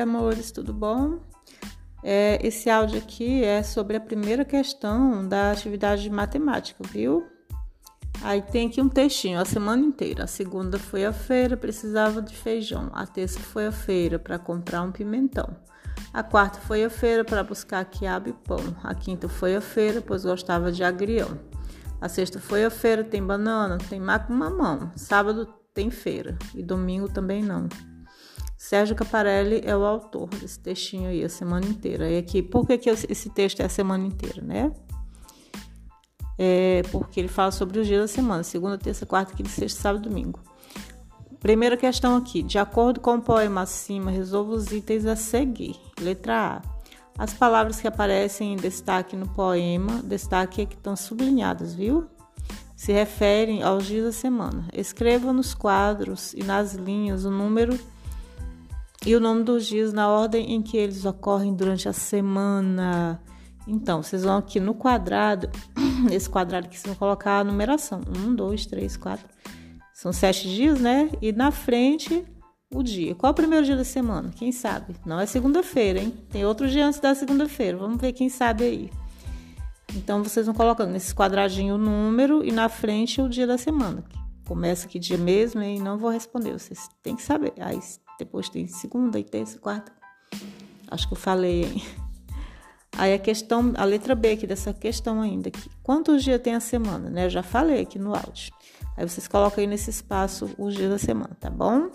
amores, tudo bom? É, esse áudio aqui é sobre a primeira questão da atividade de matemática, viu? Aí tem aqui um textinho, a semana inteira. A segunda foi a feira, precisava de feijão. A terça foi a feira para comprar um pimentão. A quarta foi a feira para buscar quiabo e pão. A quinta foi a feira, pois gostava de agrião. A sexta foi a feira, tem banana, tem maco mamão. Sábado tem feira e domingo também não. Sérgio Caparelli é o autor desse textinho aí, a semana inteira. E aqui, por que, que esse texto é a semana inteira, né? É porque ele fala sobre os dias da semana, segunda, terça, quarta, quinta, sexta, sábado domingo. Primeira questão aqui. De acordo com o poema acima, resolva os itens a seguir. Letra A. As palavras que aparecem em destaque no poema, destaque é que estão sublinhadas, viu? Se referem aos dias da semana. Escreva nos quadros e nas linhas o número e o nome dos dias na ordem em que eles ocorrem durante a semana. Então, vocês vão aqui no quadrado, nesse quadrado aqui, vocês vão colocar a numeração: 1, 2, 3, 4. São sete dias, né? E na frente, o dia. Qual é o primeiro dia da semana? Quem sabe? Não é segunda-feira, hein? Tem outro dia antes da segunda-feira. Vamos ver quem sabe aí. Então, vocês vão colocando nesse quadradinho o número e na frente o dia da semana. Começa que dia mesmo, hein? Não vou responder, vocês têm que saber. Aí depois tem segunda e terça, quarta. Acho que eu falei? Aí a questão, a letra B aqui dessa questão ainda aqui. Quantos dias tem a semana, né? Eu já falei aqui no áudio. Aí vocês colocam aí nesse espaço os dias da semana, tá bom?